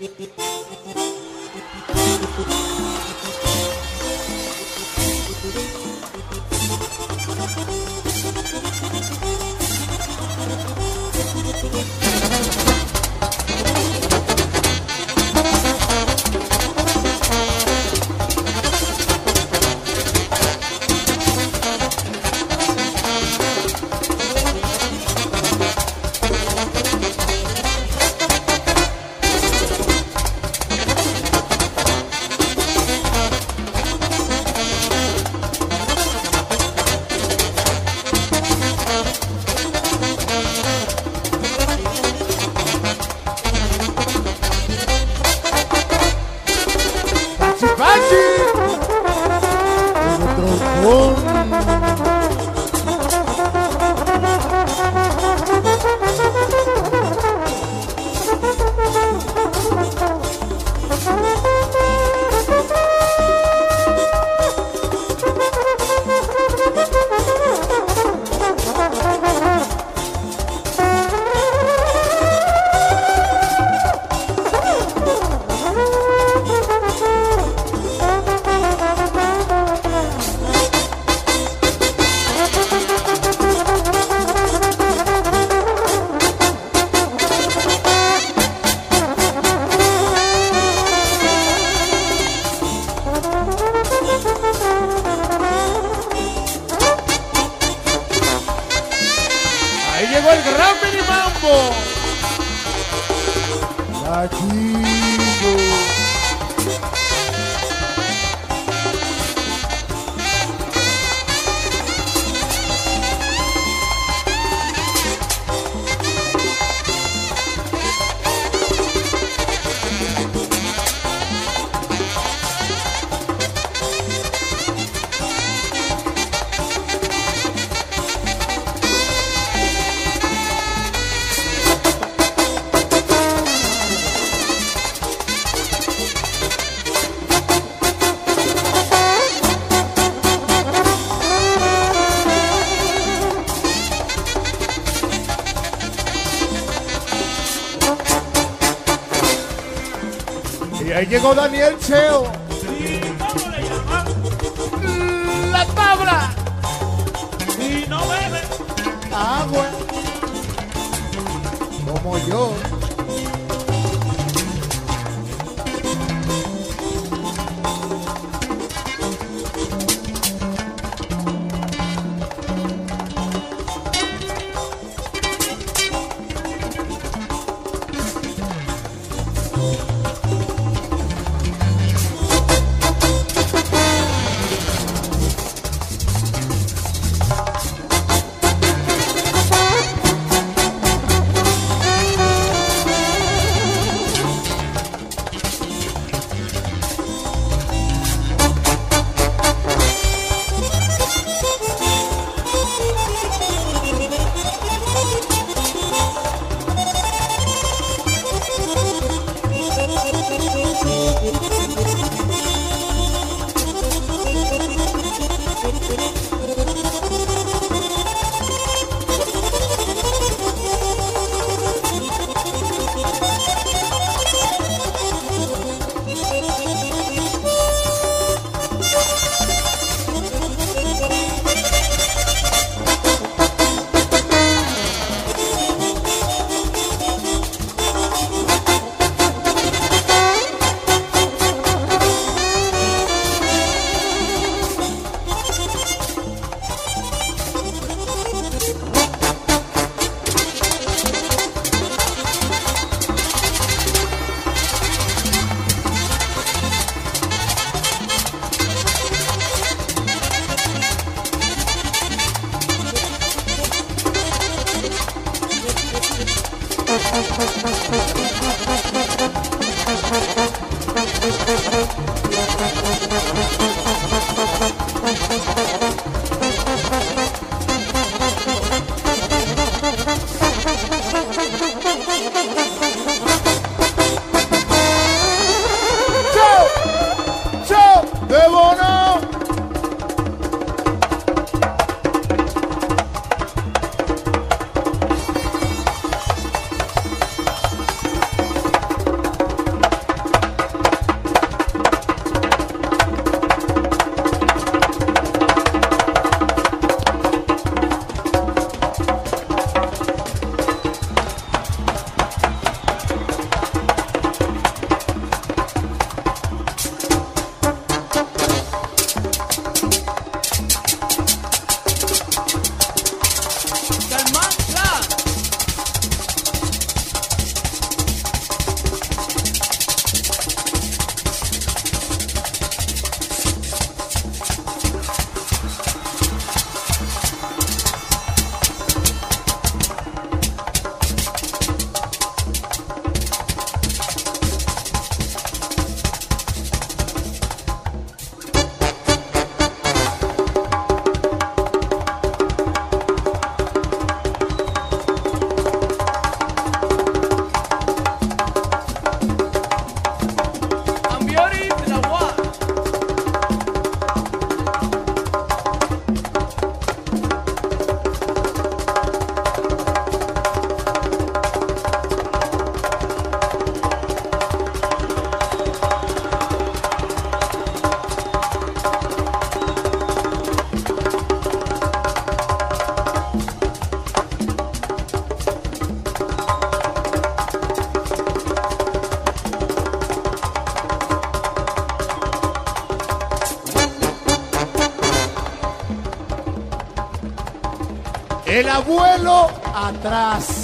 llegó vuelo atrás.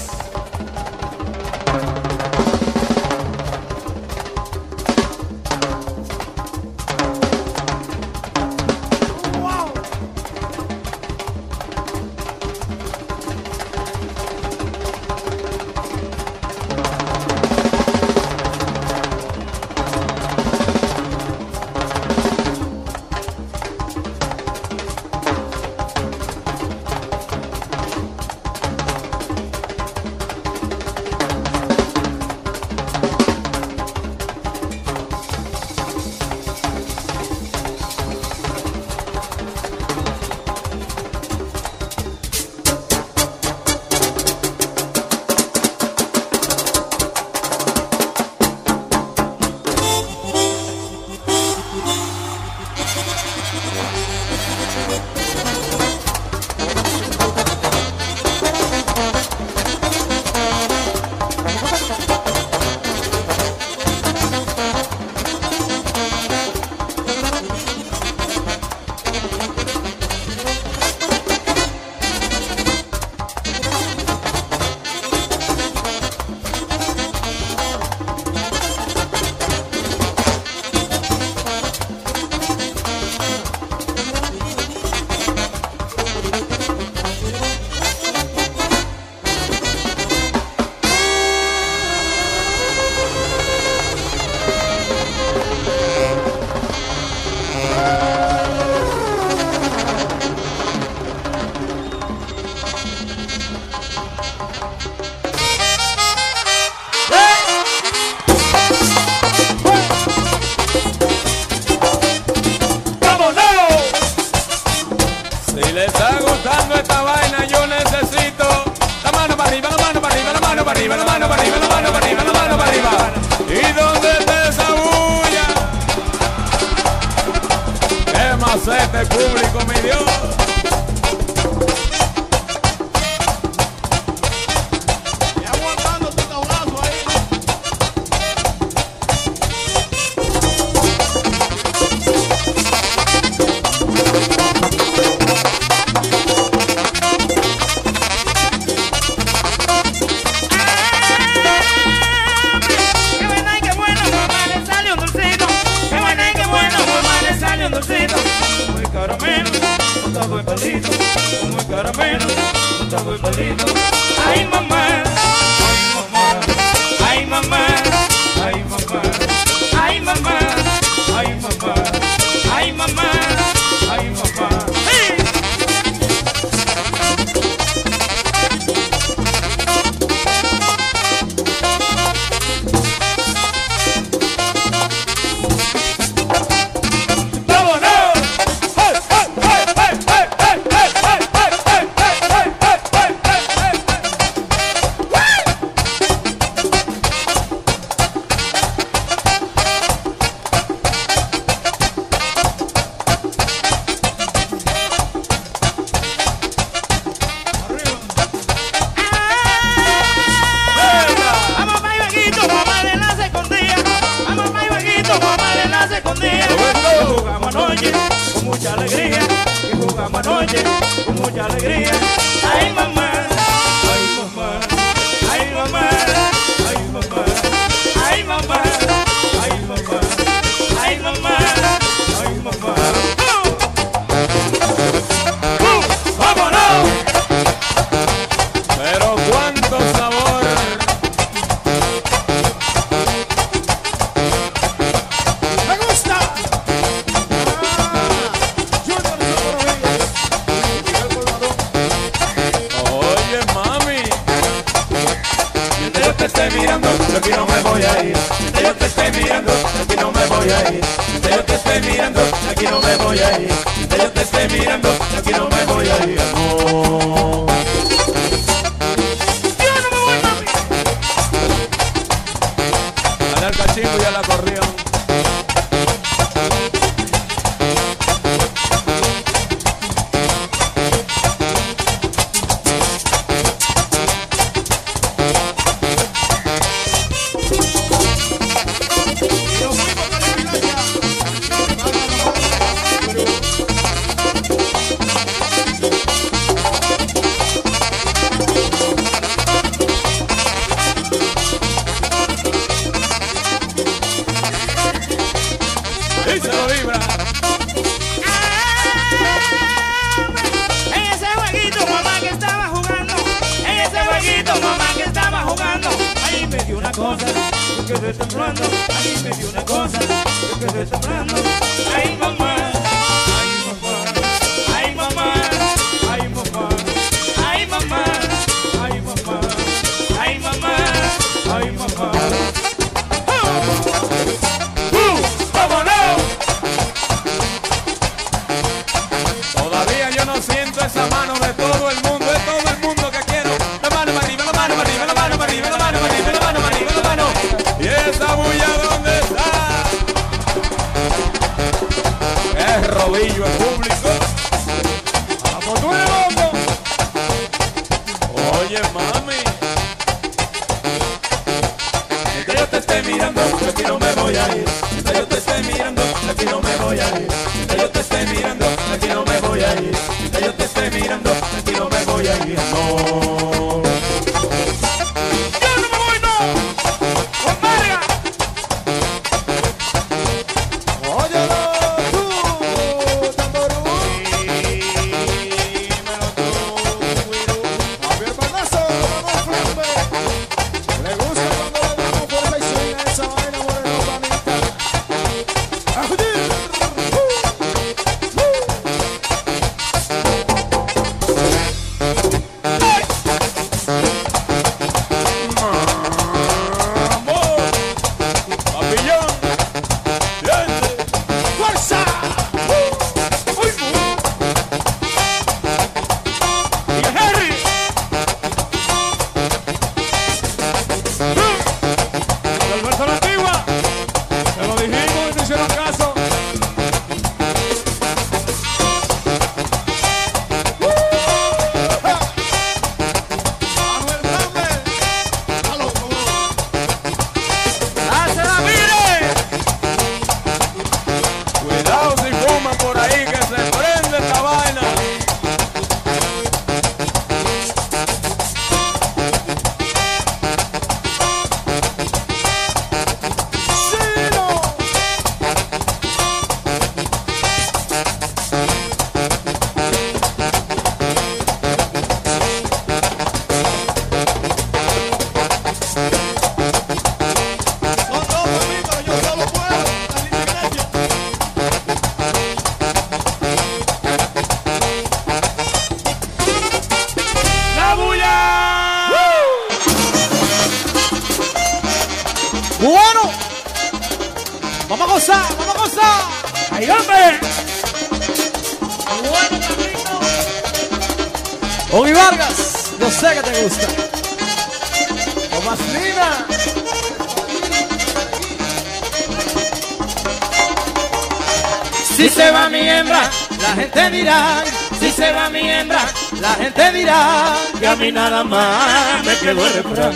hembra, la gente dirá, si se va mi hembra, la gente dirá que a mí nada más me quedó el refrán,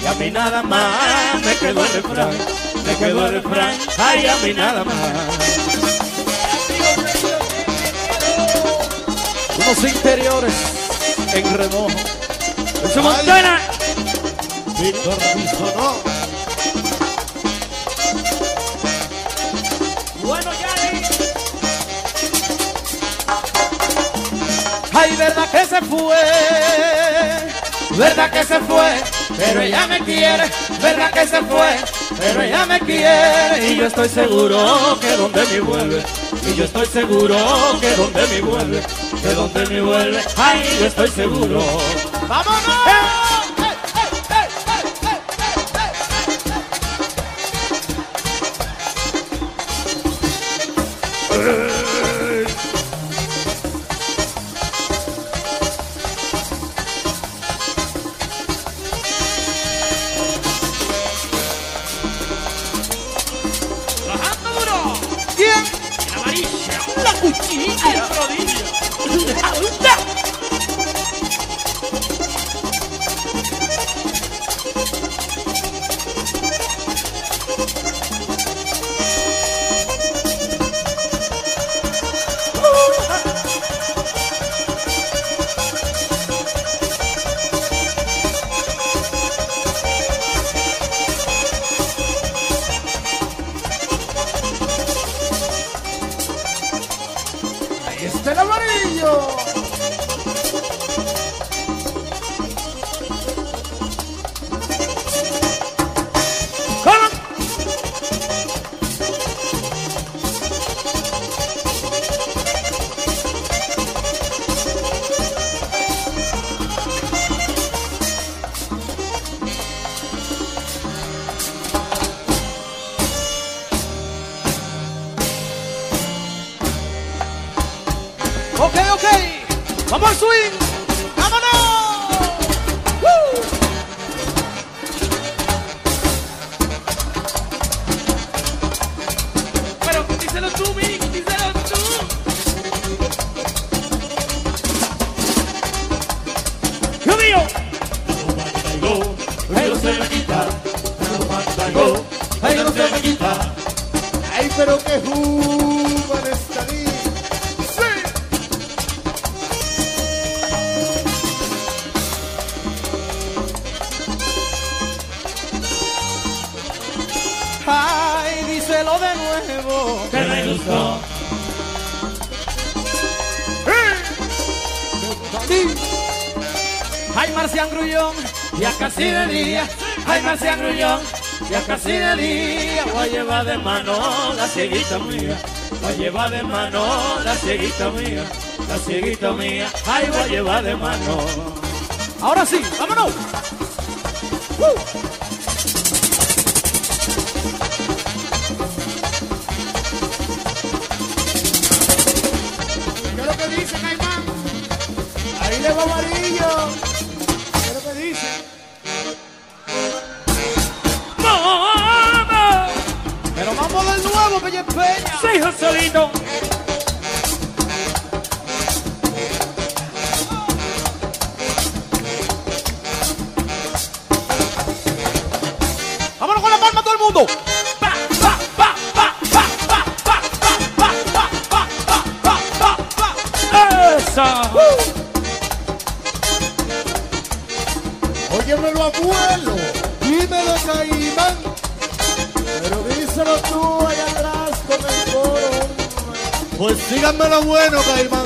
que a mí nada más me quedó el refrán, me quedó el refrán, ay a mí nada más. Unos interiores en remojo. ¡Eso Montana! Víctor Bisonó. Bueno, Ay, verdad que se fue, verdad que se fue, pero ella me quiere, verdad que se fue, pero ella me quiere. Y yo estoy seguro que donde me vuelve, y yo estoy seguro que donde me vuelve, que donde me vuelve, ay, yo estoy seguro. ¡Vámonos! cieguita mía, la lleva de mano, la cieguita mía, la cieguita mía, ay, va a llevar de mano. Ahora sí, vámonos. saludito. Dámelo bueno, Caimán.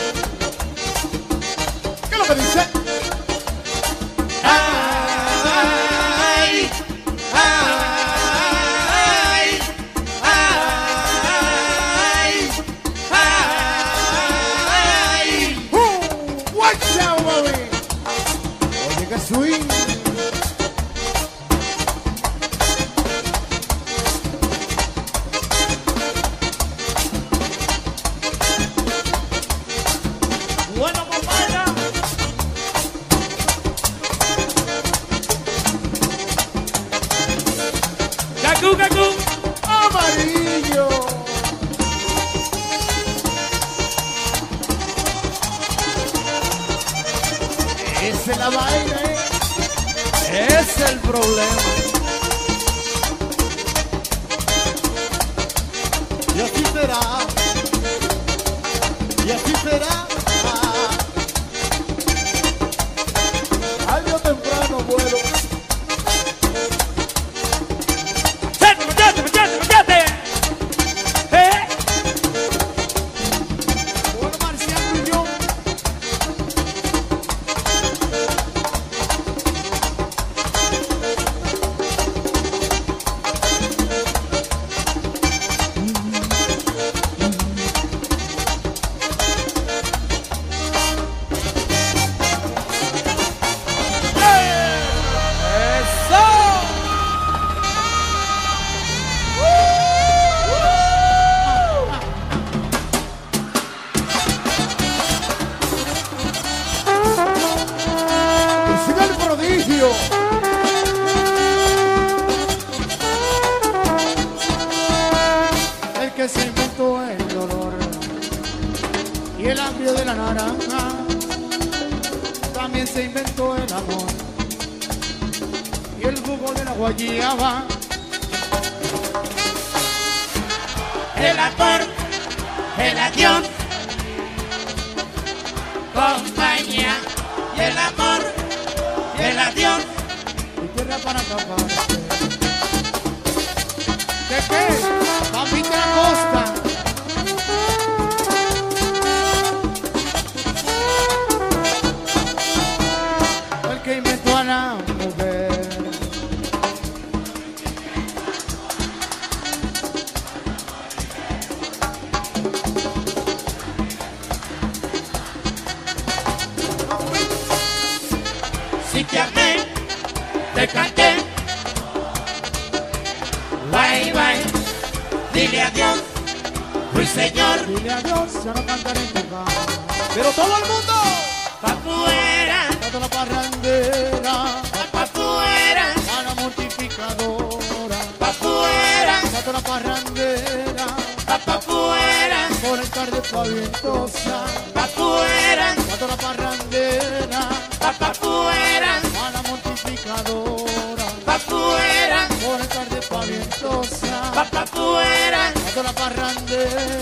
Namaste.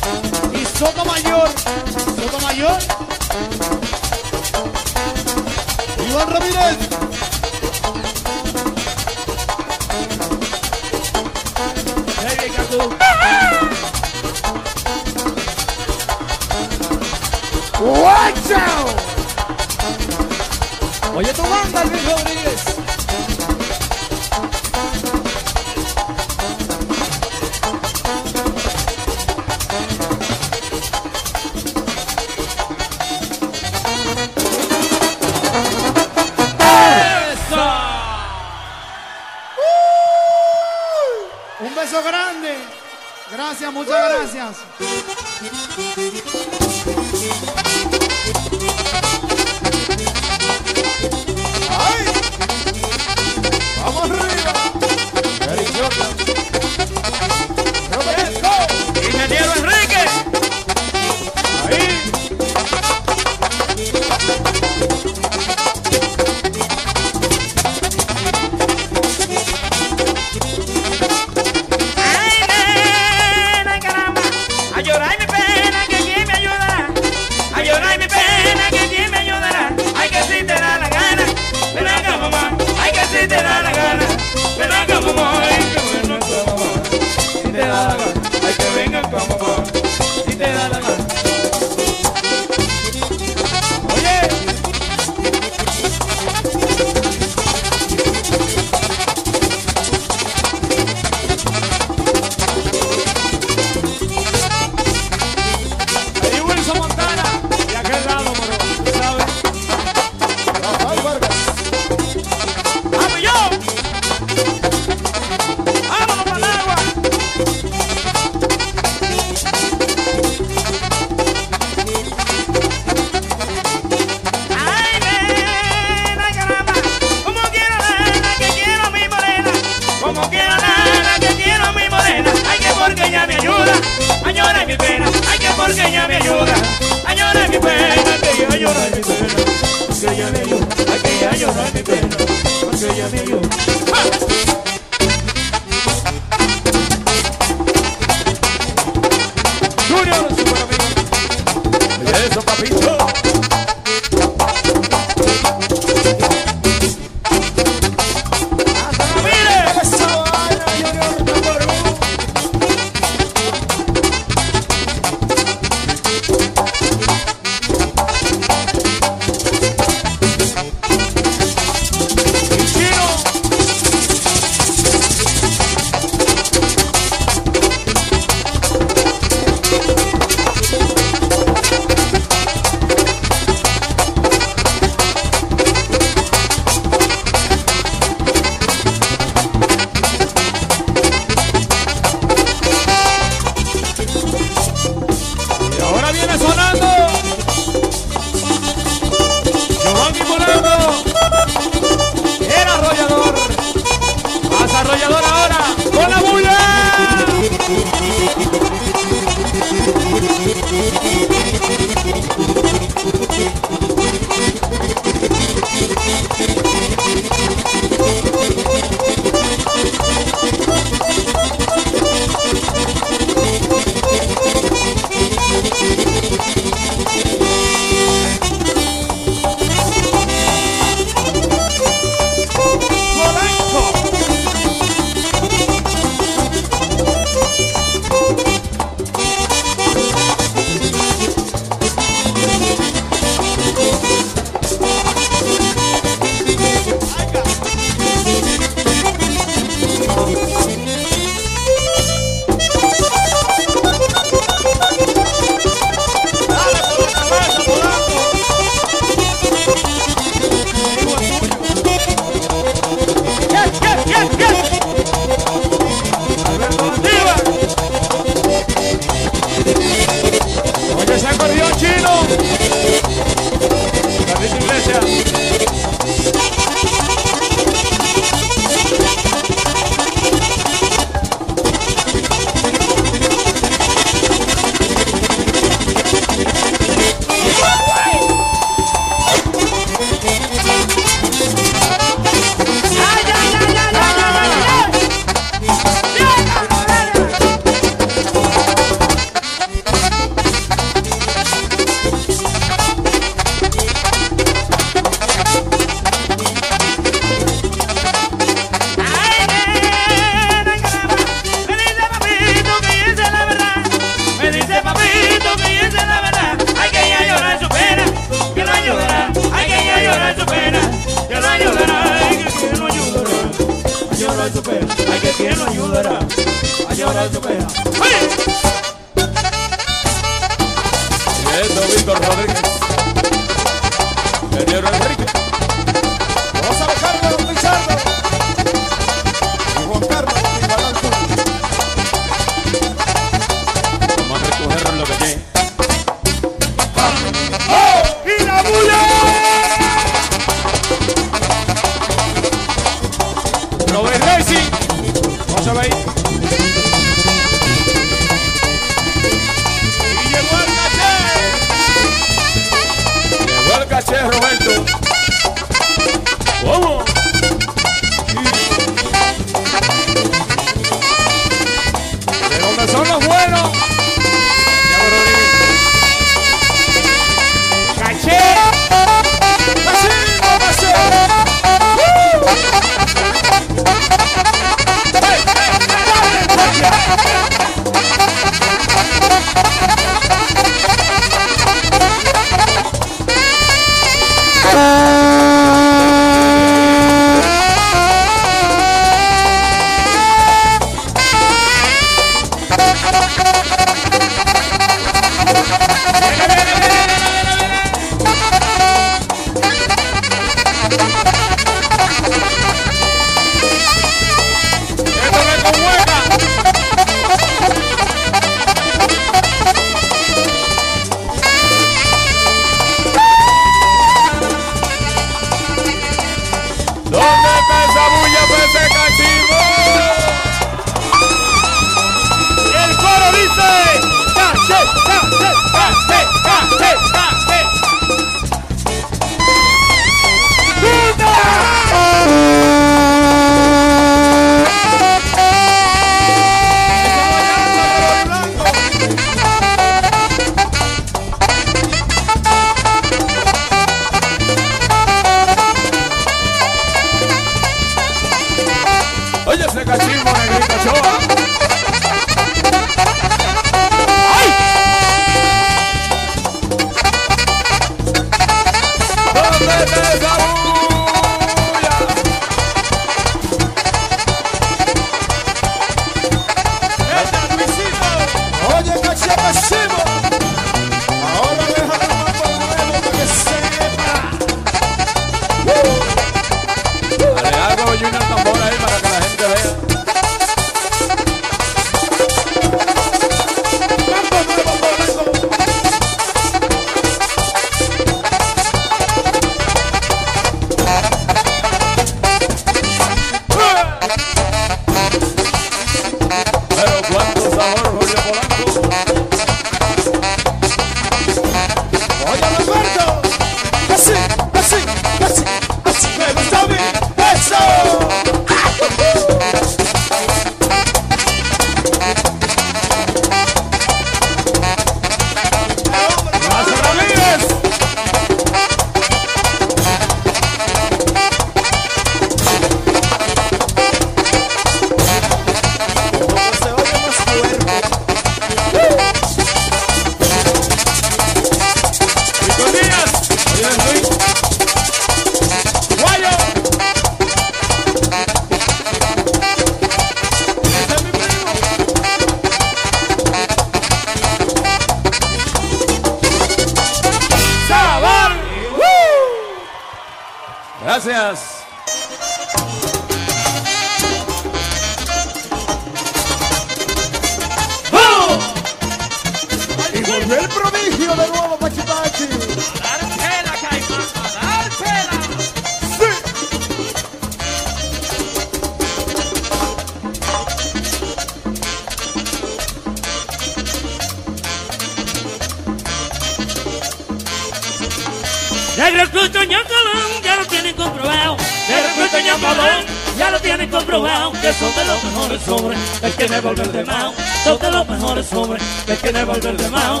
El recluta ñangalán ya lo tienen comprobado. El recluta ñangalán ya lo tienen comprobado. Que son de los mejores hombres, el que me volver de mao. Son de los mejores hombres, el que me volver de mao.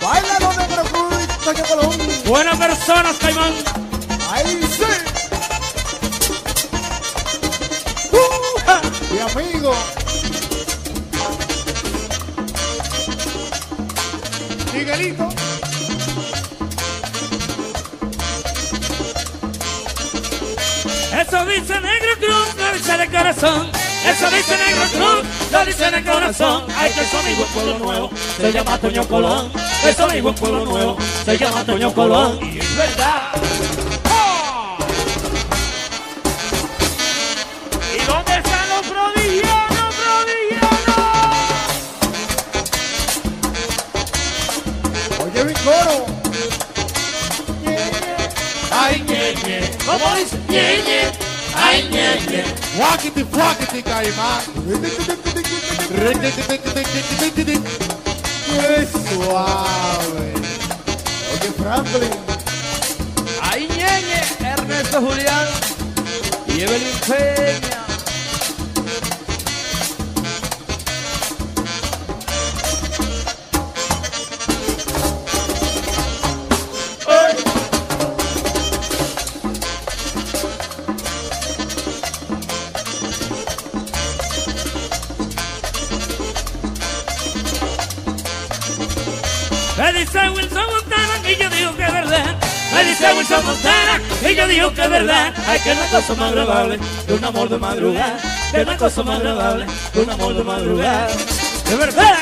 Baila donde recluta ñangalán. Buenas personas, Caimán. Ahí sí. Mi amigo. Miguelito. Eso dice Negro Cruz, lo dice de corazón. Eso dice Negro Cruz, lo dice de corazón. Ay, que son amigo en Pueblo Nuevo, se llama Toño Colón. Que son amigo en Pueblo Nuevo, se llama Toño Colón. Y es verdad. Fuáquete, caimán. Qué suave. Oye, Franklin. Ahí ñeñe, Ernesto Julián y Evelyn Peña. Dice Wilson Montana y yo digo que es verdad. Me dice Wilson Montana y yo digo que es verdad. Ay, que una cosa más agradable que un amor de madrugada. Que una cosa más agradable que un amor de madrugada. De verdad.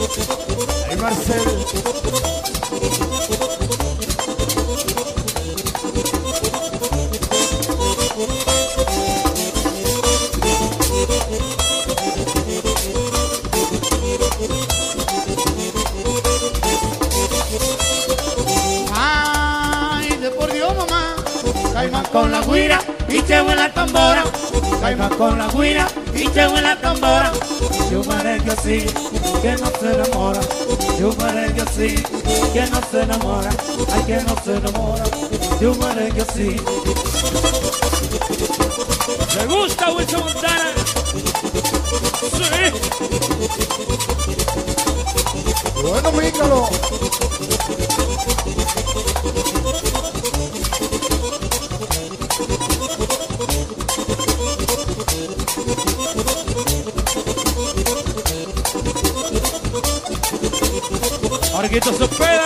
Ay, Marcel. Ay, de por Dios, mamá. Caima con la guira y chevo en la tambora. Caima con la guira y chevo en la tambora. Yo merengue así, que no se enamora. Yo merengue así, que no se enamora. Ay, que no se enamora. Yo merengue así. ¿Le gusta Wilson Montana? Sí. Bueno, Get us a prayer.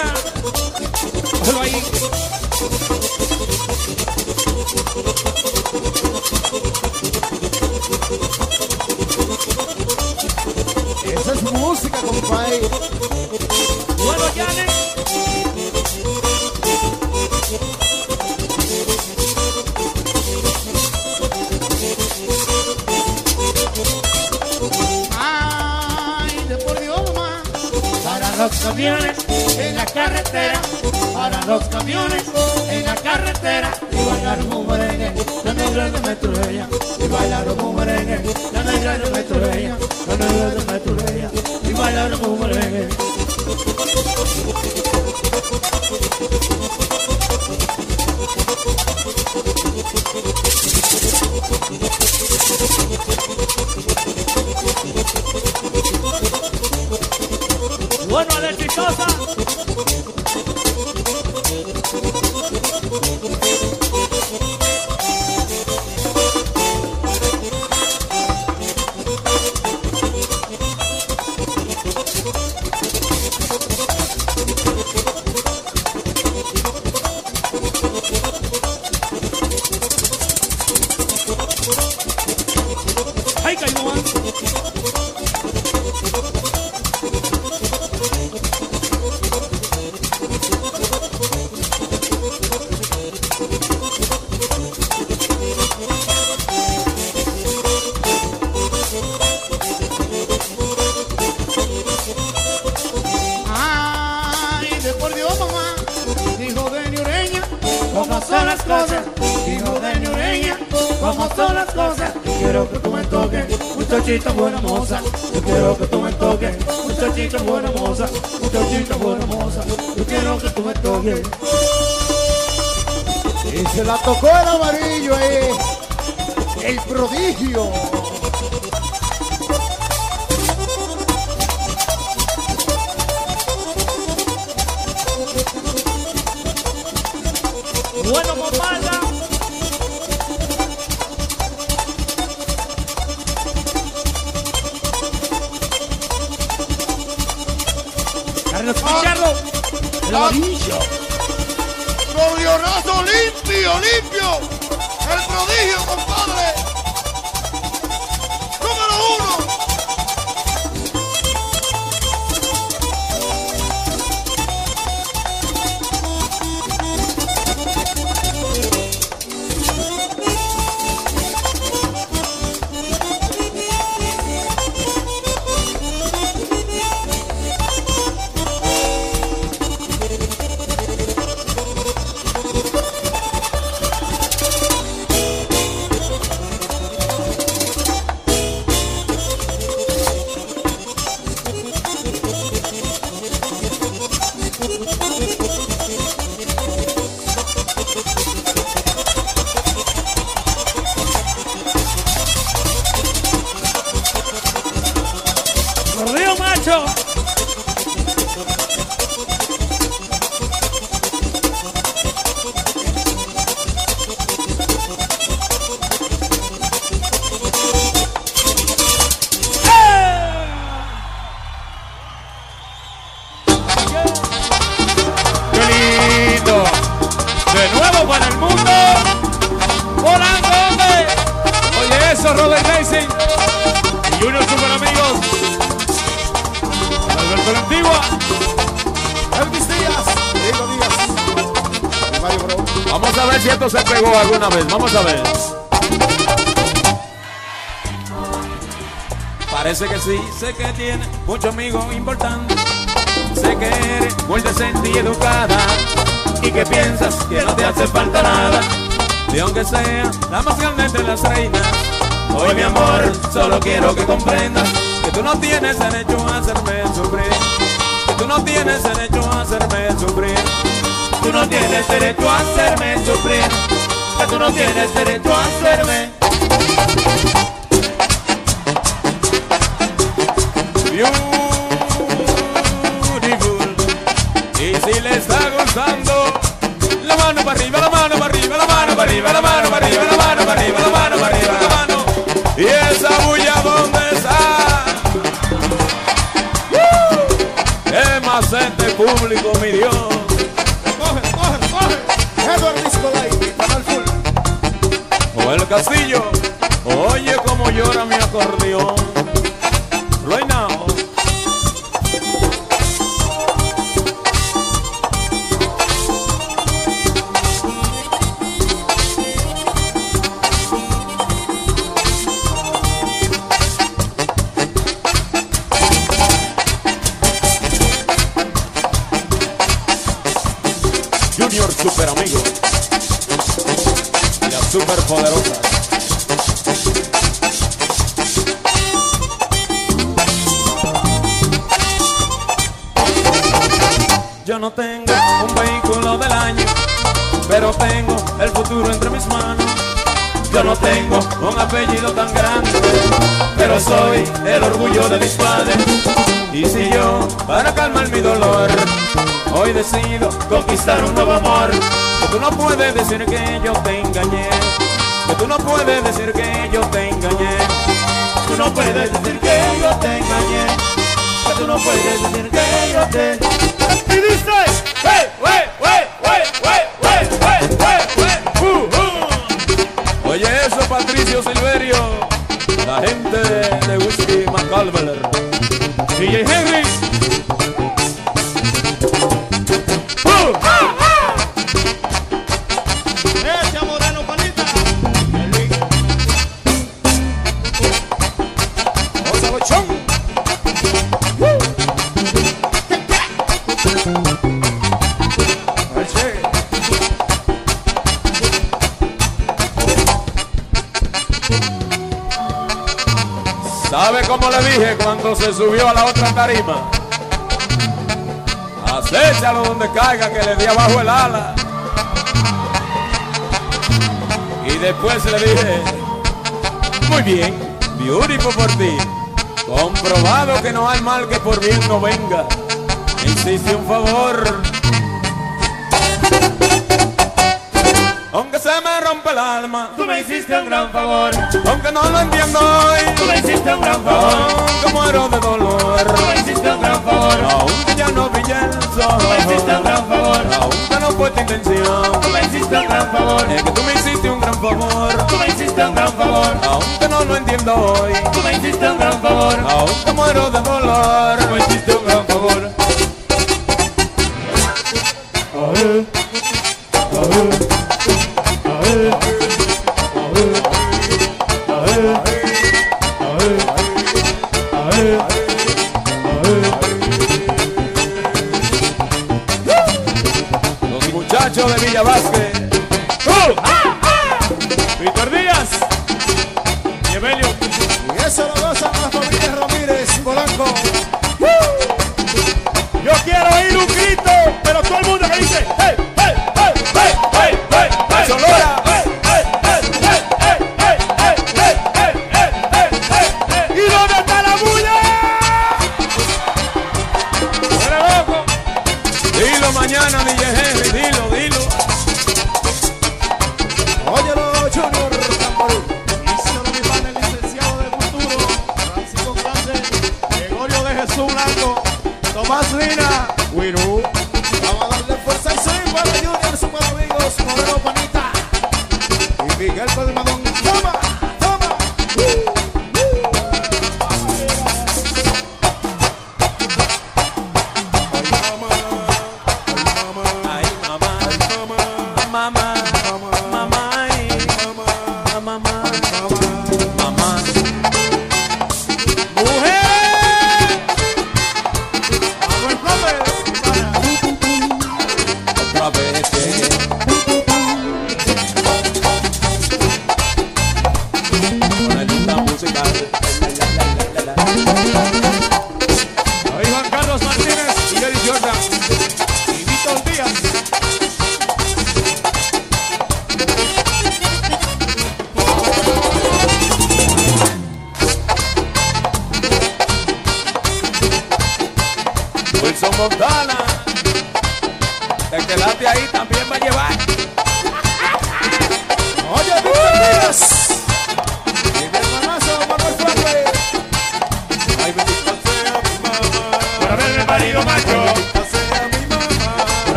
Camiones en la carretera, y bailaron un merengue, la negra de Metrolleya, y bailaron un merengue, la negra de Metrolleya, la negra de Metrolleya, y bailaron un como le dije cuando se subió a la otra tarima. Acéchalo donde caiga, que le di abajo el ala. Y después le dije, muy bien, beautiful por ti. Comprobado que no hay mal que por bien no venga. Hiciste un favor rompe el alma. Tú me hiciste un gran favor. Aunque no lo entiendo hoy. Tú me hiciste un gran favor. Que muero de dolor. Tú me hiciste un gran favor. Aunque ya no brilla el sol. Tú me hiciste un gran favor. Aunque no fue tu intención. Tú me hiciste un gran favor. Es que tú me hiciste un gran favor. Tú me hiciste un gran favor. Aunque no lo entiendo hoy. Tú me hiciste un gran favor. Aunque muero de dolor. Tú me hiciste un gran favor.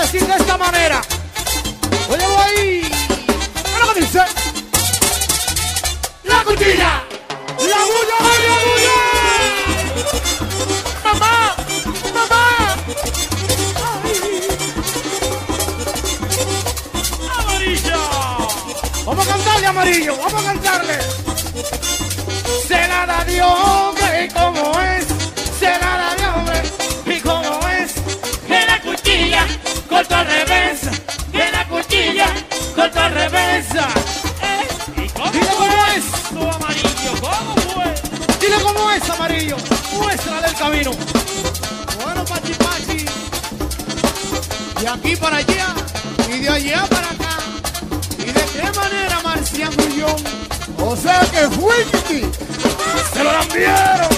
decir de esta manera. Oye, voy. ¿Qué lo que dice? La cortina. La bulla, la bulla. Mamá, mamá. Ay. Amarillo. Vamos a cantarle, amarillo. Vamos a cantarle. Se la Dios, que como es. Revés. Eh, ¿Y cómo Dile cómo es. Tu amarillo, ¿cómo fue? Dile cómo es amarillo, muéstrale el camino. Bueno, Pachi Pachi. De aquí para allá y de allá para acá. ¿Y de qué manera, Marcian Gullón? O sea que fuiste, se lo lambieron.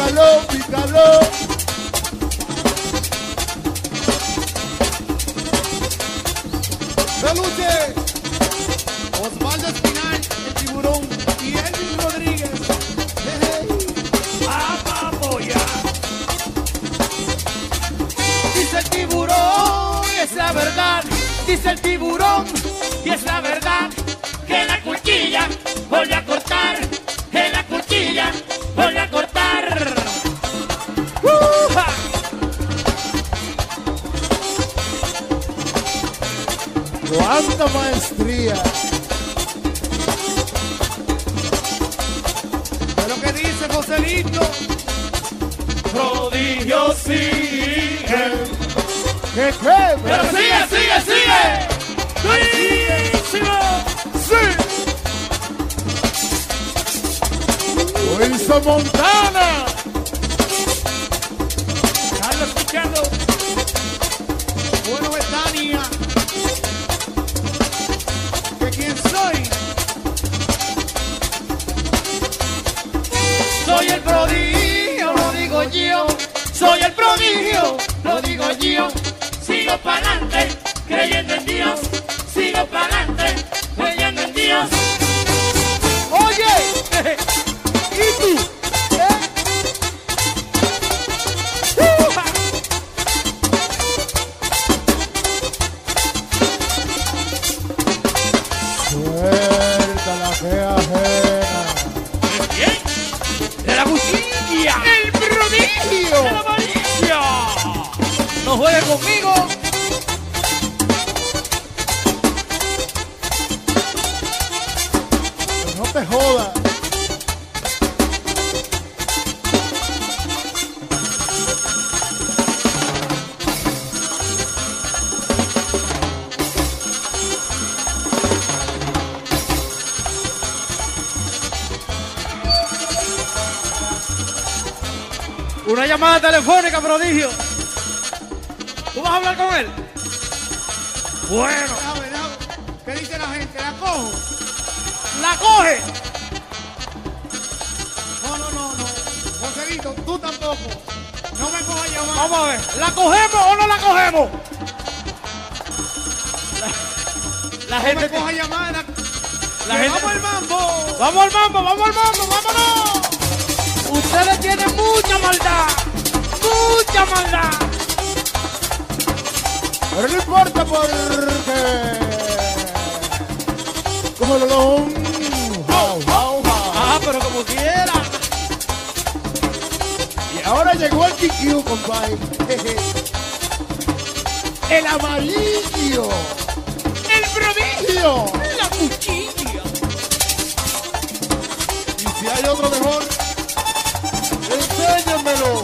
Pícalo, pícalo. Peluche. Osvaldo Espinal, el tiburón. Y Elvin Rodríguez. A apoyar. Dice el tiburón, es la verdad. Dice el tiburón, Y es la verdad ¡Cuánta maestría! De lo que dice Joselito. Prodigio sigue. ¿Qué qué? Pero sigue, sigue, sigue. Durísimo. Wilson Montana. Bueno. ¿Qué dice la gente? ¿La cojo? la coge. No, no, no, no. Joselito, tú tampoco. No me cojas llamar. Vamos a ver, ¿la cogemos o no la cogemos? La, la No gente. me cojas llamada. La gente- Vamos al mambo. Vamos al mambo, vamos al mambo, vámonos. Ustedes tienen mucha maldad, mucha maldad. Pero no importa porque. Como lo lo. Ah, pero como quiera. Y ahora llegó el TQ, compadre. El amarillo. El prodigio. La cuchilla. Y si hay otro mejor, enséñamelo.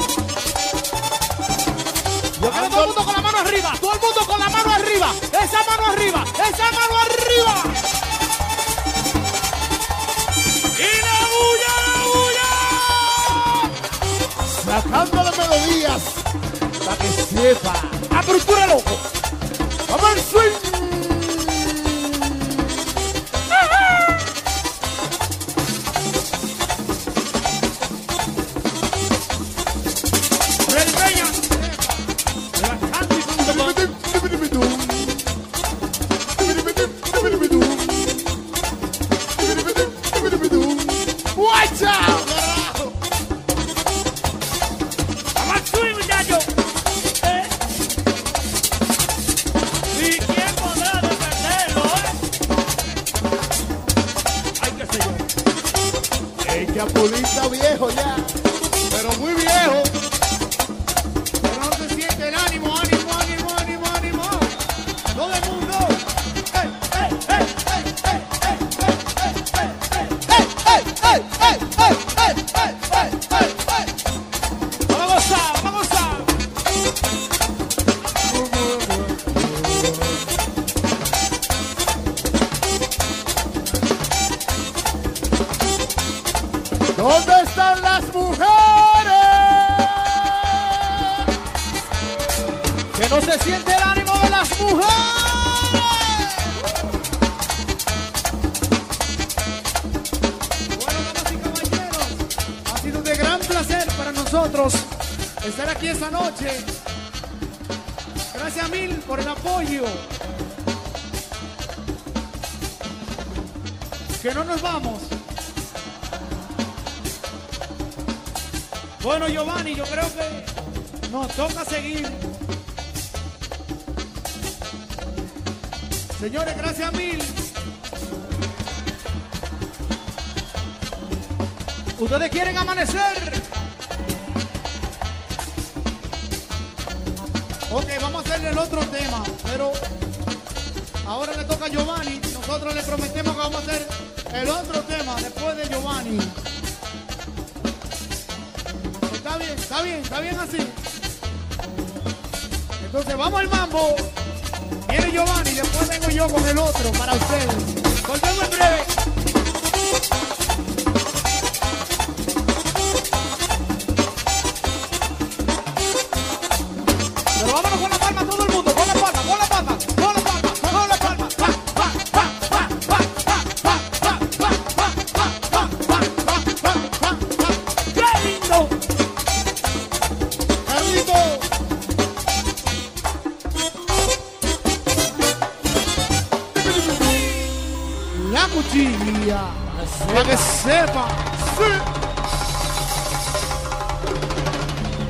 Yo quiero todo el mundo con la arriba, todo el mundo con la mano arriba, esa mano arriba, esa mano arriba. ¡Y la bulla, la bulla! Sacándole melodías para que sepa. ¡Apertura loco! ¡Vamos al swing!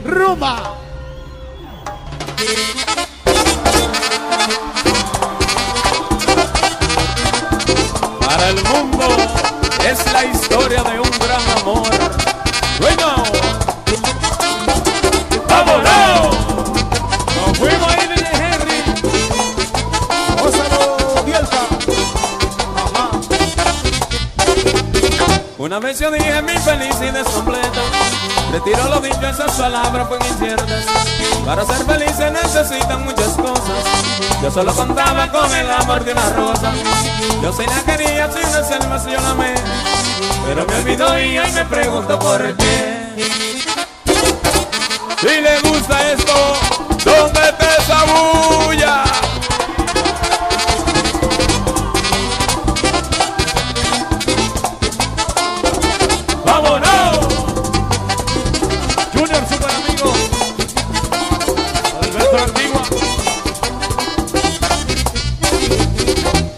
Rumba. Para el mundo es la historia de un gran amor. Bueno, Yo dije mi felicidad completa. Retiro lo dicho, esas palabras fueron inciertas. Para ser feliz se necesitan muchas cosas. Yo solo contaba con el amor de una rosa. Yo sí la quería, sin si yo la amé. Pero me olvidó y ahí me pregunto por qué. Si le gusta esto, ¿dónde te esa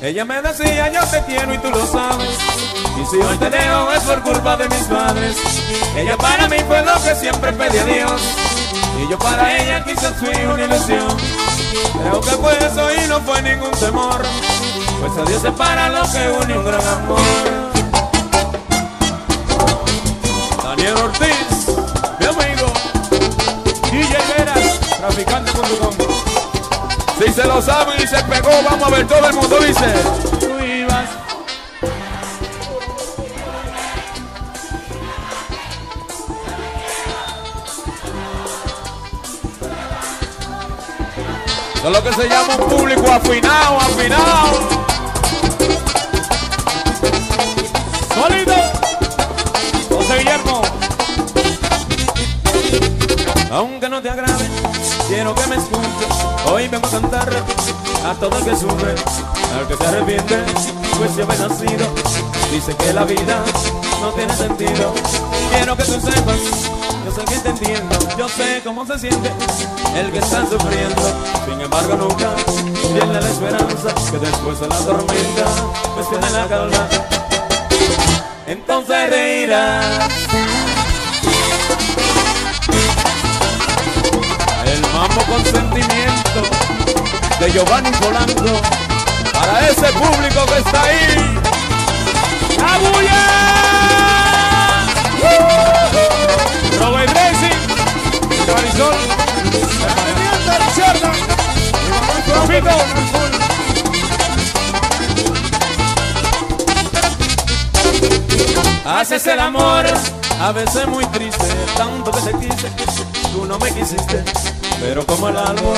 Ella me decía yo te quiero y tú lo sabes. Y si hoy te dejo es por culpa de mis padres. Ella para mí fue lo que siempre pedí Dios. Y yo para ella quizás fui una ilusión. Creo que fue eso y no fue ningún temor. Pues a Dios separa lo que une un gran amor. Daniel Ortiz, mi amigo. DJ Veras, traficante.com. Si se lo saben y se pegó, vamos a ver todo el mundo dice. Tú ibas. Eso es lo que se llama un público afinado, afinado. Sólido. José Guillermo. Aunque no te agrade, quiero que me escuches. Hoy vengo a cantar a todo el que sufre, al que se arrepiente, pues yo he nacido. Dice que la vida no tiene sentido. Quiero que tú sepas, yo sé que te entiendo. Yo sé cómo se siente el que está sufriendo. Sin embargo, nunca pierde la esperanza que después de la tormenta, pues tiene la calma. Entonces reirás. El mambo con sentimiento de Giovanni Polanco para ese público que está ahí. ¡La bulla! Robert Racing, Marisol, la izquierda. Profito. Haces el amor, a veces muy triste, tanto que te quise, tú no me quisiste. Pero como el árbol,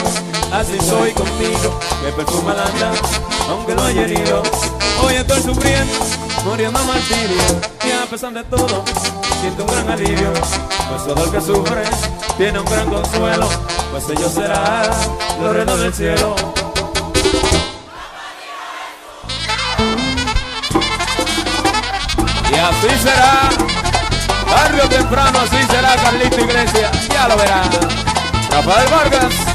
así soy contigo, que perfuma la anda, aunque lo haya herido. Hoy estoy sufriendo, muriendo martirio. Y a pesar de todo, siento un gran alivio. Pues todo el que sufre tiene un gran consuelo. Pues ellos serán los reinos del cielo. Y así será. Barrio temprano, así será Carlito Iglesias. Ya lo verá. Rafael Vargas.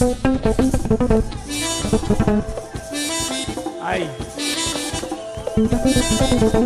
Number one.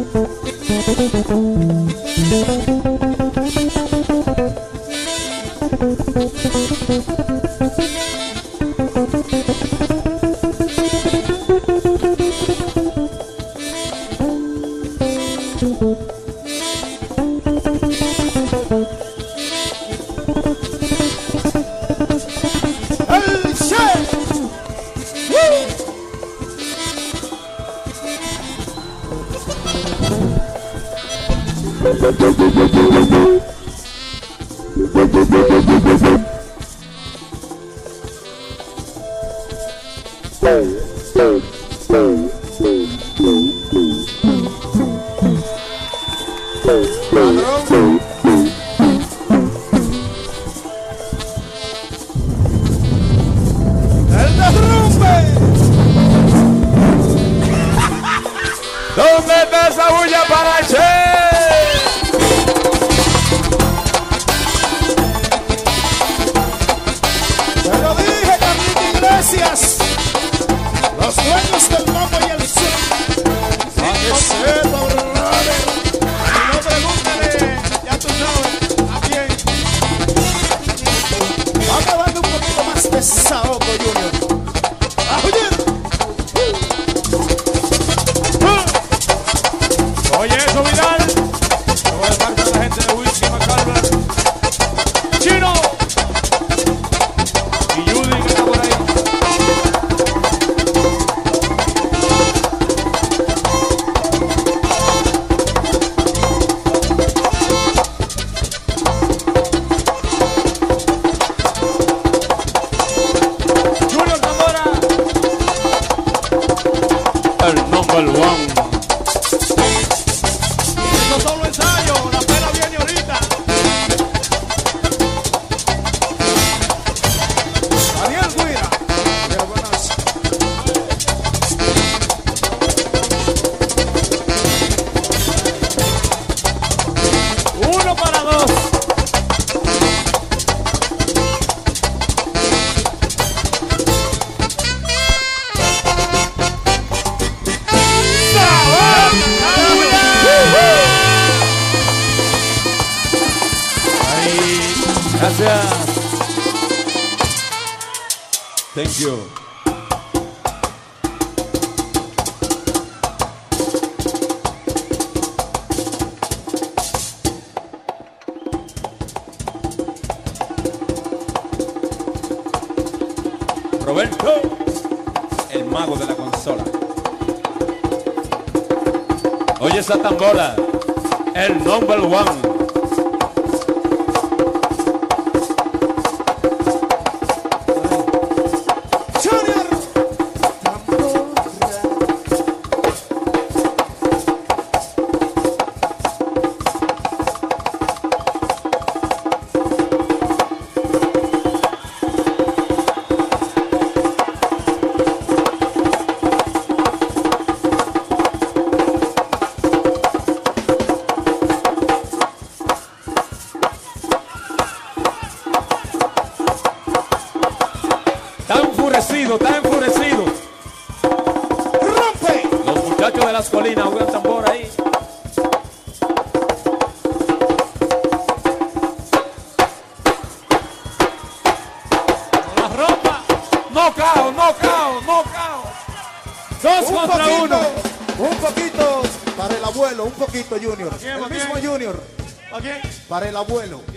abuelo.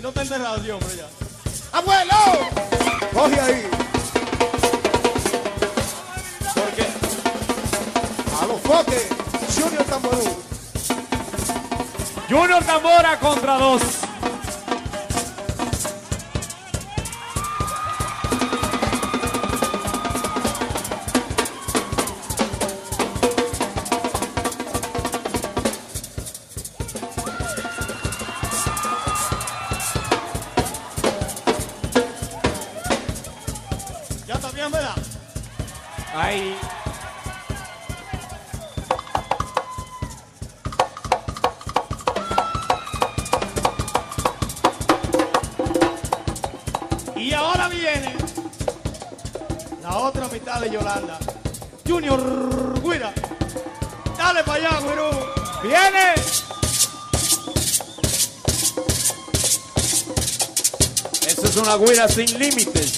Guira sin límites.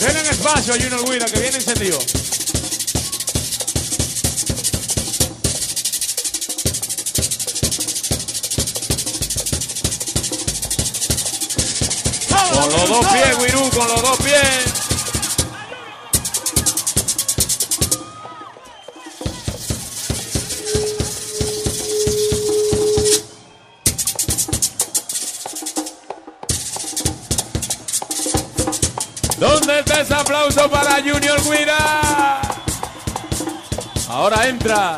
Denle espacio a Junior Guira que viene encendido. Con los dos pies, Guirú, con los dos pies. Para Junior Guira. Ahora entra.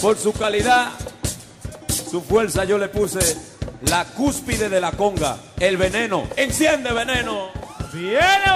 Por su calidad, su fuerza, yo le puse la cúspide de la conga, el veneno. Enciende veneno. ¡Viene,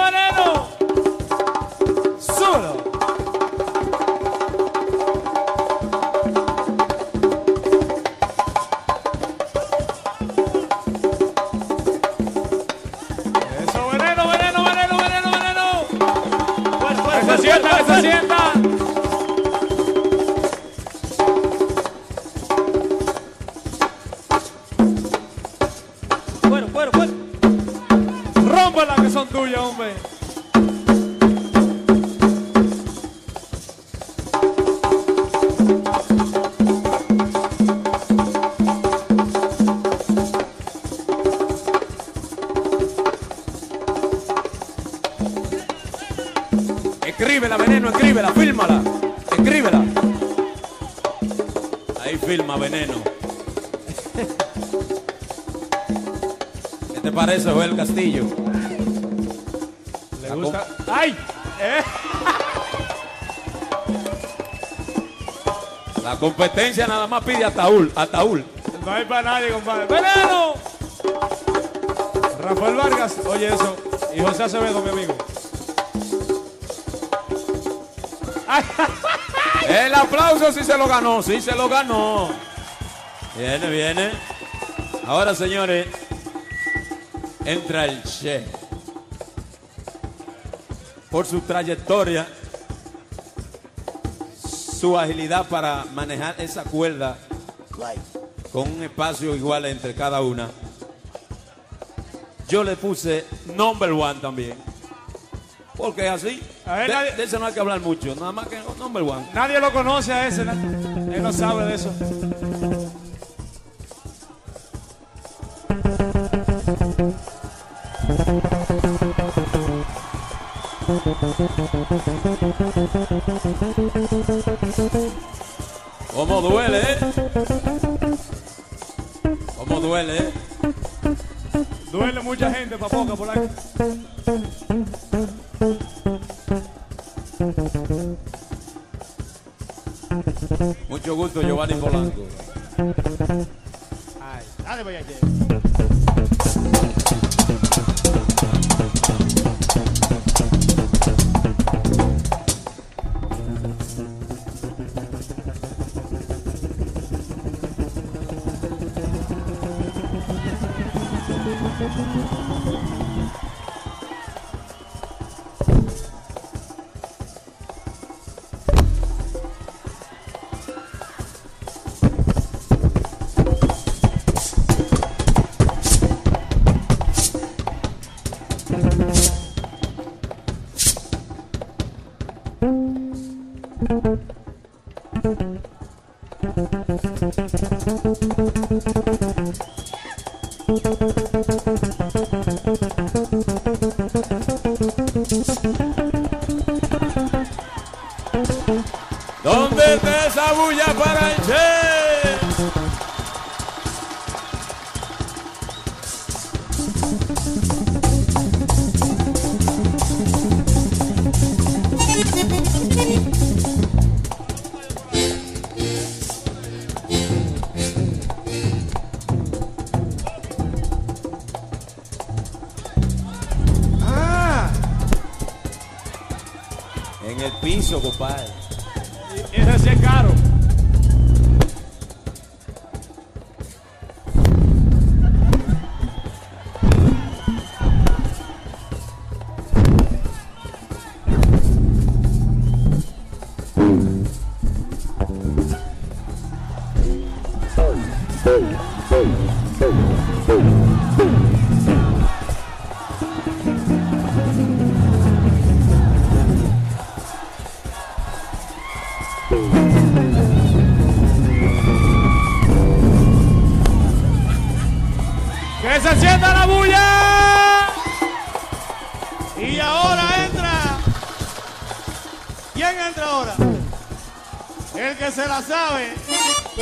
Castillo? Le La gusta. ¡Ay! ¿Eh? La competencia nada más pide ataúd, ataúd. No hay para nadie, compadre. ¡Veneno! Rafael Vargas, oye eso. Y José Acevedo, mi amigo. El aplauso sí se lo ganó, sí se lo ganó. Viene, viene. Ahora, señores, entra el Che. Por su trayectoria, su agilidad para manejar esa cuerda con un espacio igual entre cada una. Yo le puse number one también. Porque es así. Ver, de, nadie- de eso no hay que hablar mucho. Nada más que number one. Nadie lo conoce a ese. Él no sabe de eso. ¿Cómo duele, eh? ¿Cómo duele, eh? Duele mucha gente, papoca, por aquí. Mucho gusto, Giovanni Polanco. Ay, dale, vaya, che.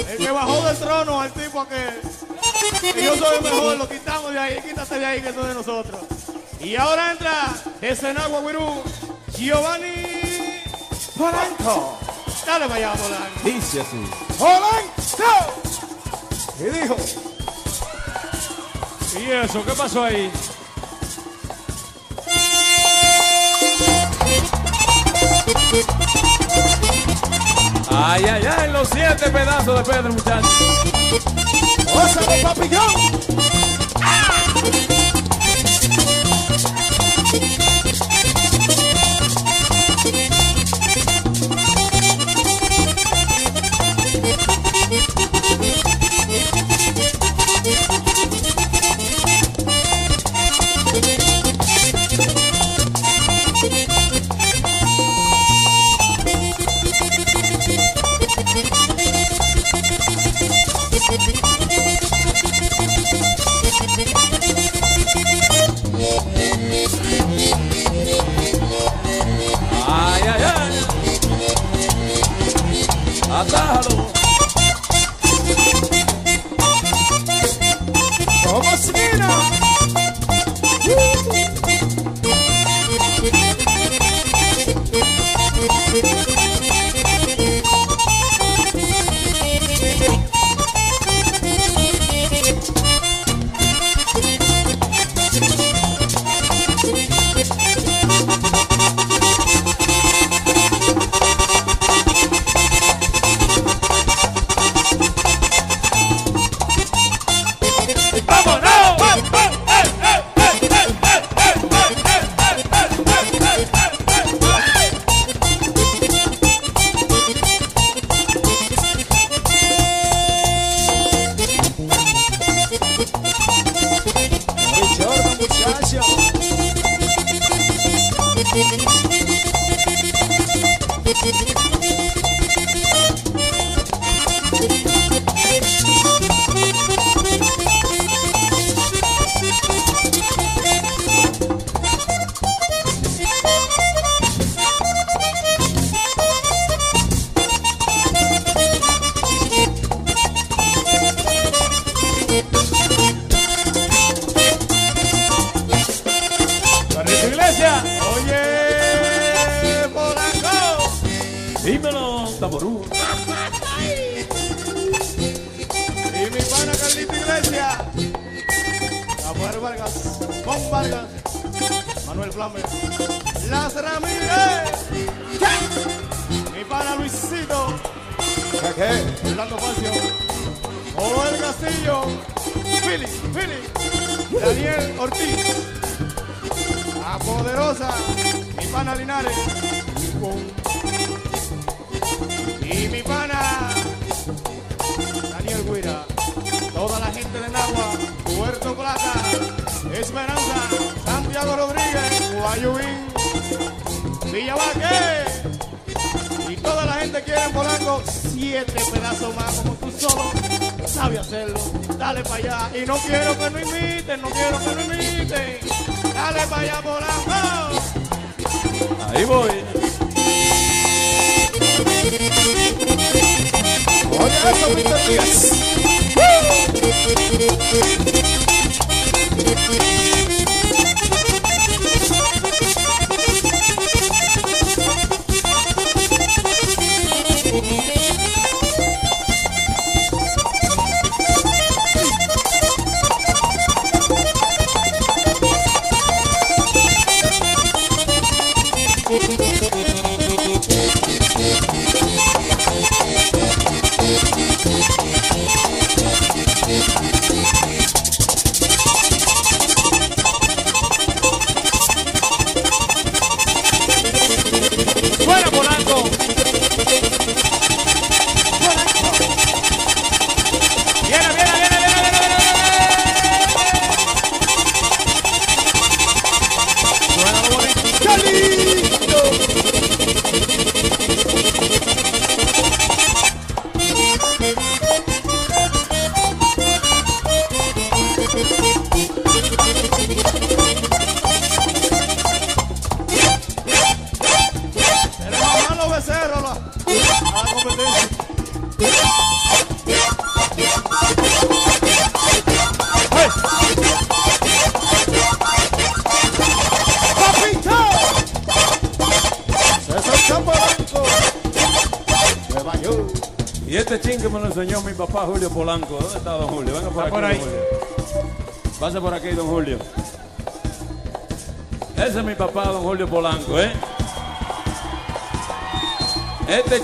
El que bajó del trono al tipo aquel. Que yo soy el mejor, lo quitamos de ahí, quítate de ahí que eso es de nosotros. Y ahora entra desde Nagua Guirú, Giovanni Polanco. Dale para allá, Polanco. Dice así. ¡Polanco! Y dijo, ¿Y eso? ¿Qué pasó ahí? Ay, ay, ay, los siete pedazos de Pedro, muchachos. ¡Ósame, papillón! Ay,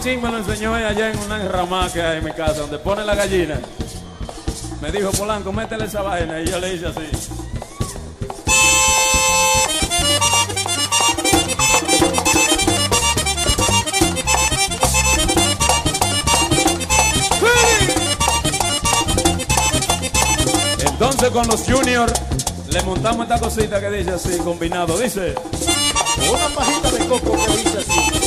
me lo enseñó allá en una enramada que hay en mi casa, donde pone la gallina. Me dijo, Polanco, métele esa vaina. Y yo le hice así. Entonces con los juniors le montamos esta cosita que dice así, combinado. Dice, Una pajita de coco que dice así.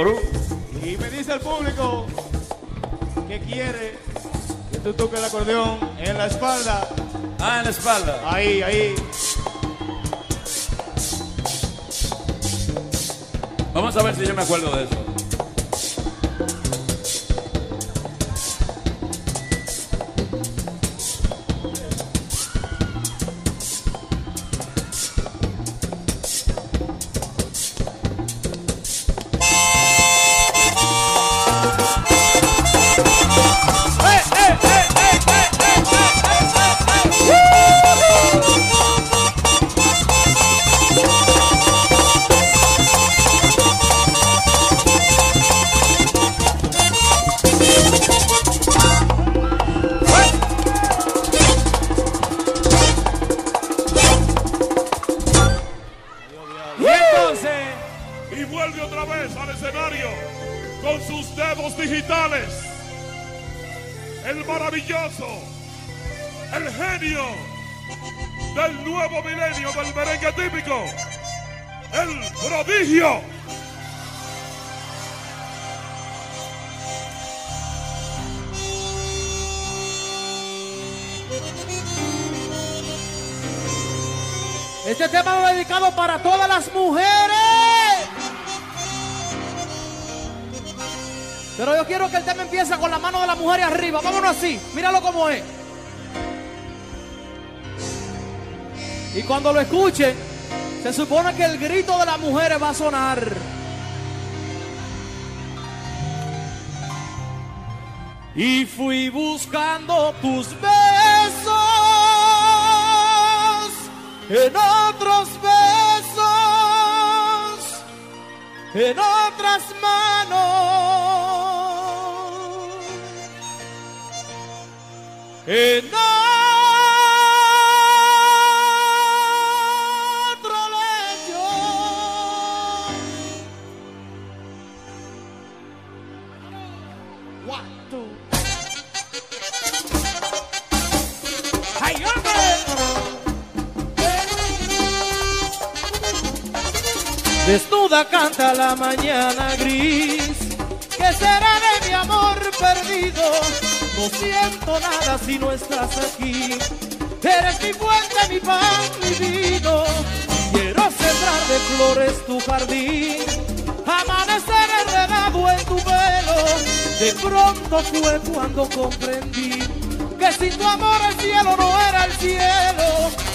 Y me dice el público que quiere que tú toques el acordeón en la espalda. Ah, en la espalda. Ahí, ahí. Vamos a ver si yo me acuerdo de eso. Míralo como es. Y cuando lo escuchen, se supone que el grito de las mujeres va a sonar. Y fui buscando tus si no estás aquí. Eres mi fuente, mi pan, mi vino. Quiero sembrar de flores tu jardín. Amanecer enredado en tu pelo. De pronto fue cuando comprendí que sin tu amor el cielo no era el cielo.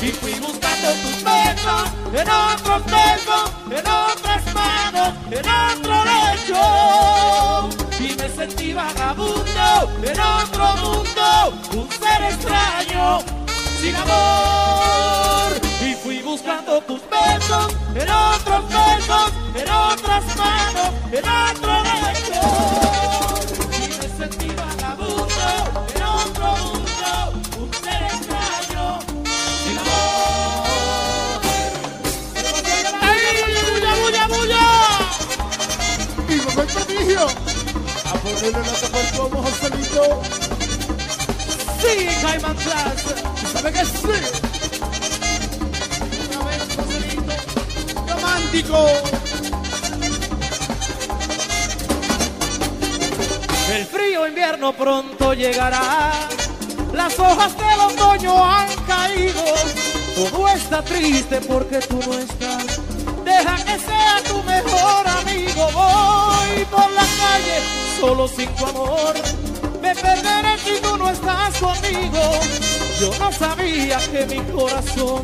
Y fui buscando tus besos en otros besos, en otras manos, en otro lecho. Sentí vagabundo en otro mundo, un ser extraño, sin amor. Y fui buscando tus besos en otros besos, en otras manos, en otro lecho. Ponerle la al como Joselito. Sí, Caimán Class. ¿Sabe que sí? Una vez, Joselito. Romántico. El frío invierno pronto llegará. Las hojas del otoño han caído. Todo está triste porque tú no estás. Deja que sea tu mejor amigo. Voy por la calle solo sin tu amor. Me perderé si tú no estás conmigo. Yo no sabía que mi corazón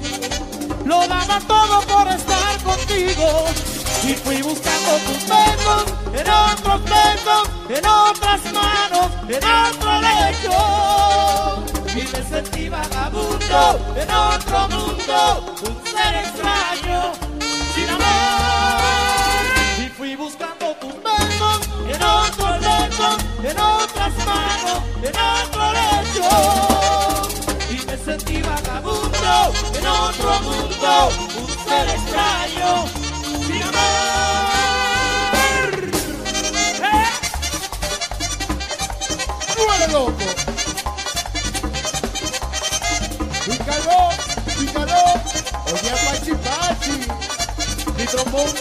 lo daba todo por estar contigo. Y fui buscando tus besos en otros besos, en otras manos, en otro lecho. Y me sentí vagabundo en otro mundo, un ser extraño, en otras manos, en otro lecho. Y me sentí vagabundo en otro mundo, un ser extraño, sin amor. ¡Eh! Muere loco. Pícalo, pícalo. Oye, pachi, pachi. Mi trombón.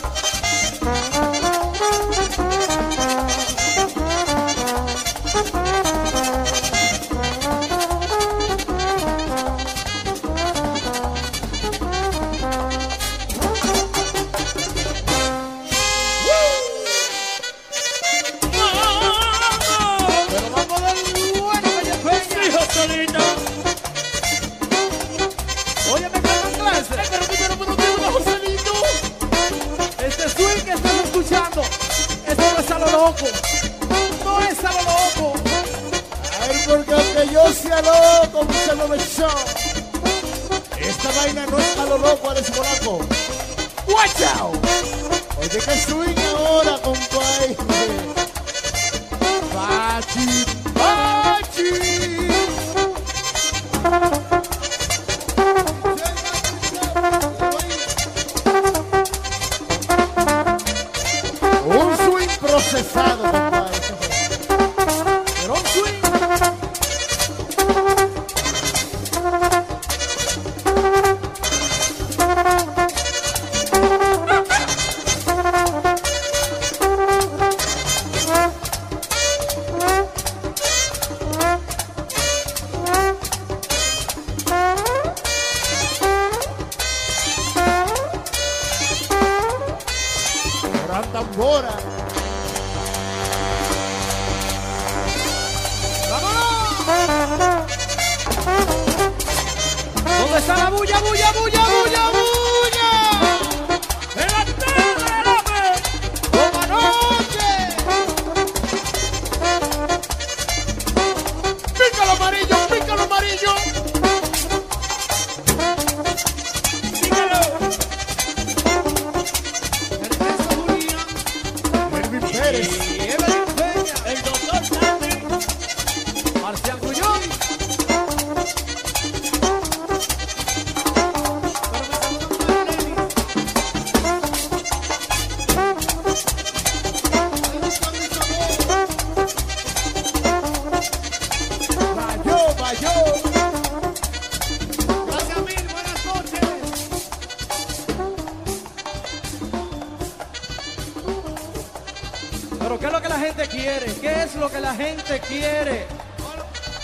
Pero ¿qué es lo que la gente quiere? ¿Qué es lo que la gente quiere?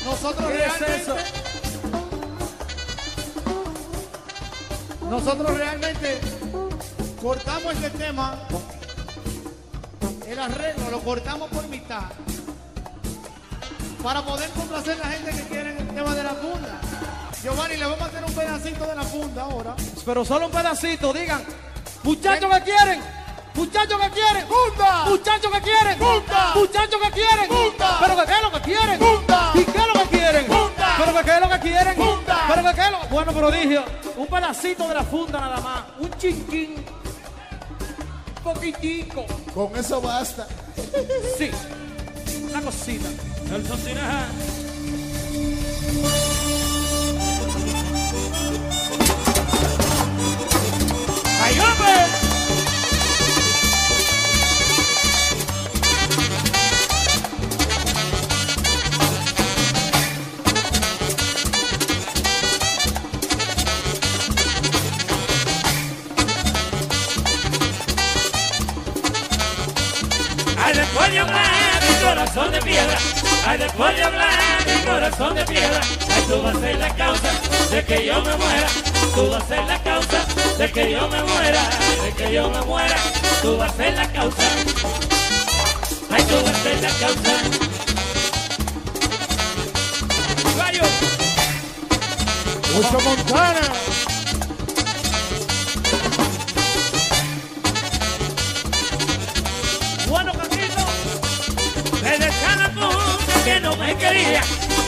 Nosotros ¿Qué es realmente, eso? nosotros realmente cortamos este tema, el arreglo lo cortamos por mitad para poder complacer a la gente que quiere el tema de la funda. Giovanni, le vamos a hacer un pedacito de la funda ahora. Pero solo un pedacito, digan. Muchachos que quieren. Muchachos que quieren. ¡Funda! Muchachos que quieren. ¡Funda! Muchachos que quieren. ¡Funda! Pero que qué es lo que quieren. ¡Funda! ¿Y qué es lo que quieren? ¡Funda! Pero que qué es lo que quieren. ¡Funda! Pero que qué es lo Bueno, prodigio. Un pedacito de la funda nada más. Un chinquín. Poquitico. Con eso basta. Sí. Una cosita. Nelson Tinaja. ¡Ay, hombre! Ay, de hablar mi corazón de piedra, ay, tú vas a ser la causa de que yo me muera, tú vas a ser la causa de que yo me muera, de que yo me muera, tú vas a ser la causa, ay, tú vas a ser la causa. Gallo. Mucho Montana.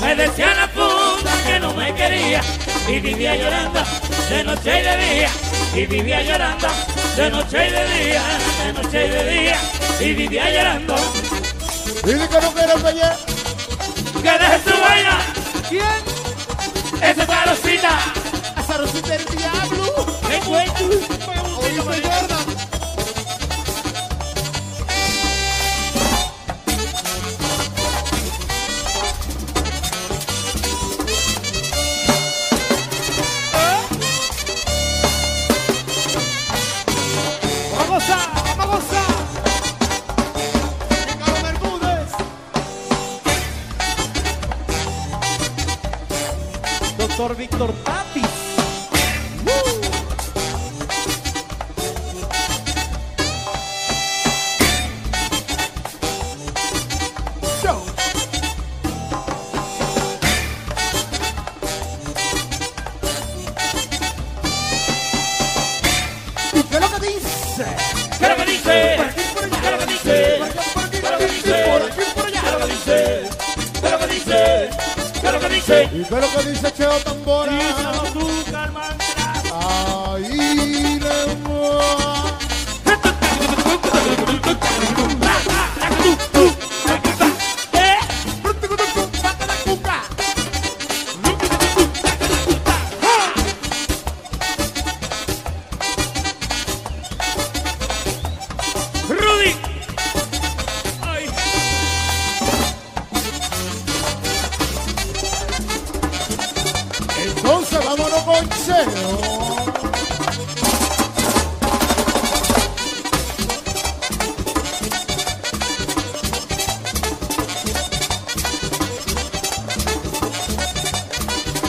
Me decía la punta que no me quería, y vivía llorando de noche y de día, y vivía llorando de noche y de día, de noche y de día, y vivía llorando. Dile que no quiero callar. Que deje su vaina, ¿Quién? esa es Rosita, Esa Rosita del diablo. me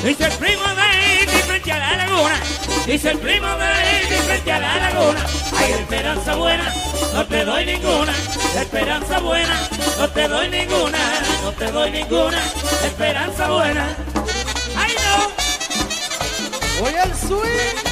Dice el primo de Iti frente a la laguna. Dice el primo de Iti frente a la laguna. Hay esperanza buena, no te doy ninguna. Esperanza buena, no te doy ninguna. No te doy ninguna. Esperanza buena. Ay no. Oye el swing.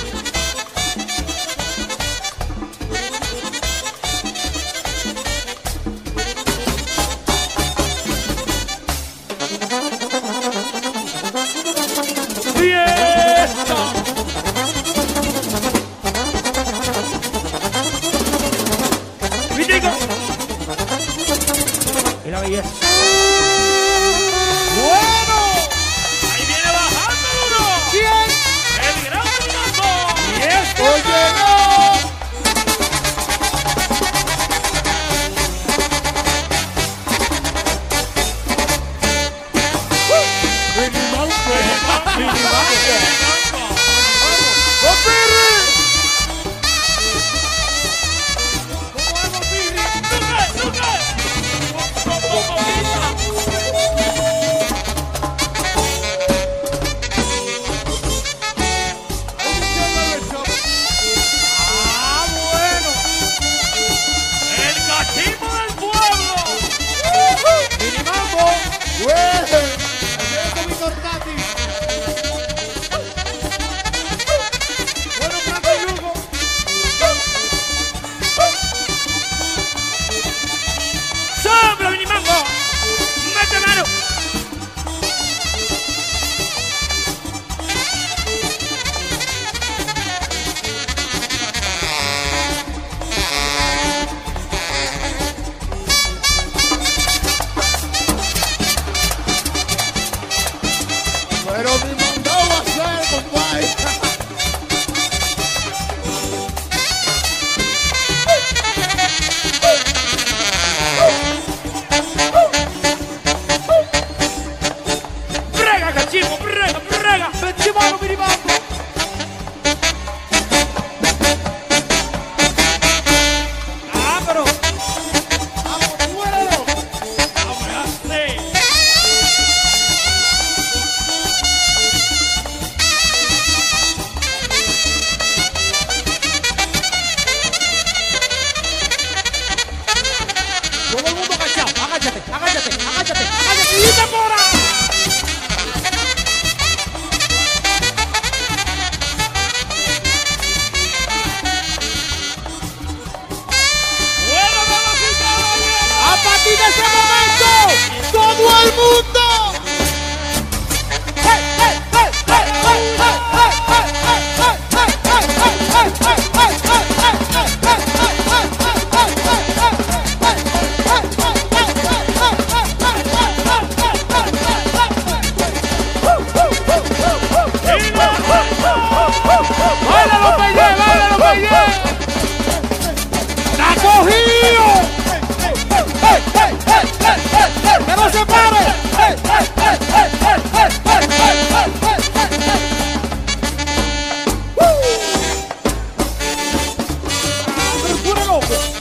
over.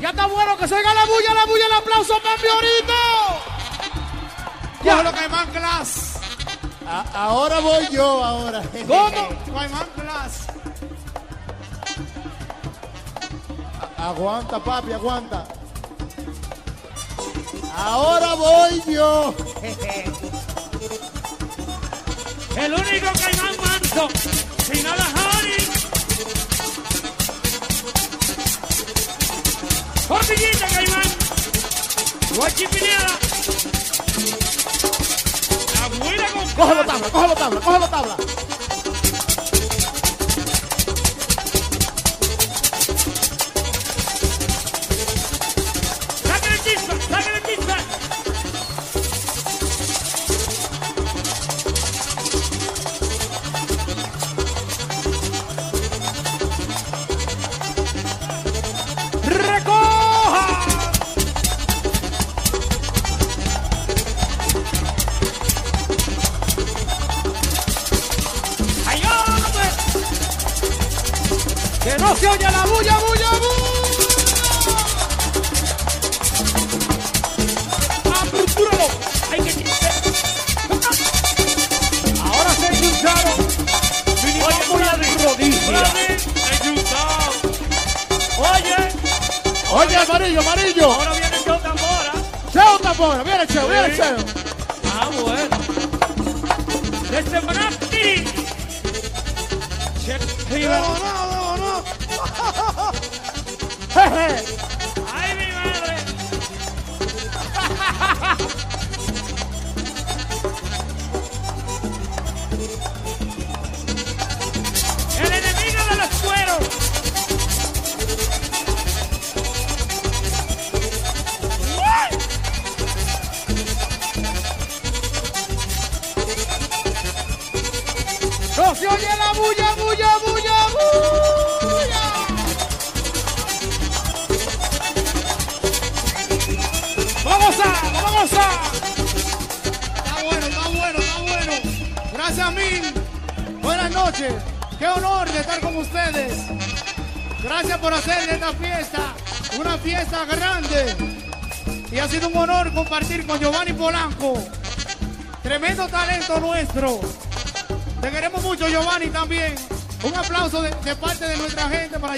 Ya está bueno, que se oiga la bulla, la bulla, el aplauso, Pambiorito. Ya lo que man class. A ahora voy yo, ahora. ¿Cómo? Caimán class. Aguanta, papi, aguanta. Ahora voy yo. El único que caimán manso. Final capillita, Caimán. Guachipinera. La abuela con. Cógelo tabla, cógelo tabla, cógelo tabla.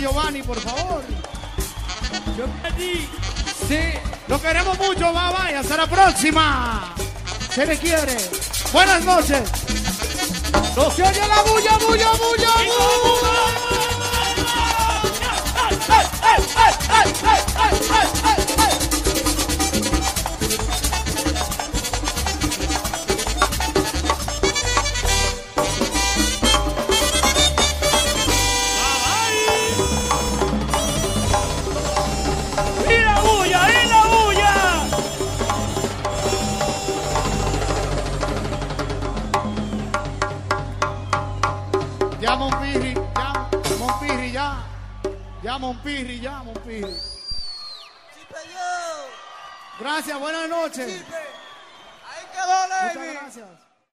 Giovanni, por favor. Yo Giovanni. Sí, lo queremos mucho, va, vaya, hasta la próxima. Se le quiere. Buenas noches. No se oye la bulla, bulla, bulla, bulla. anointing.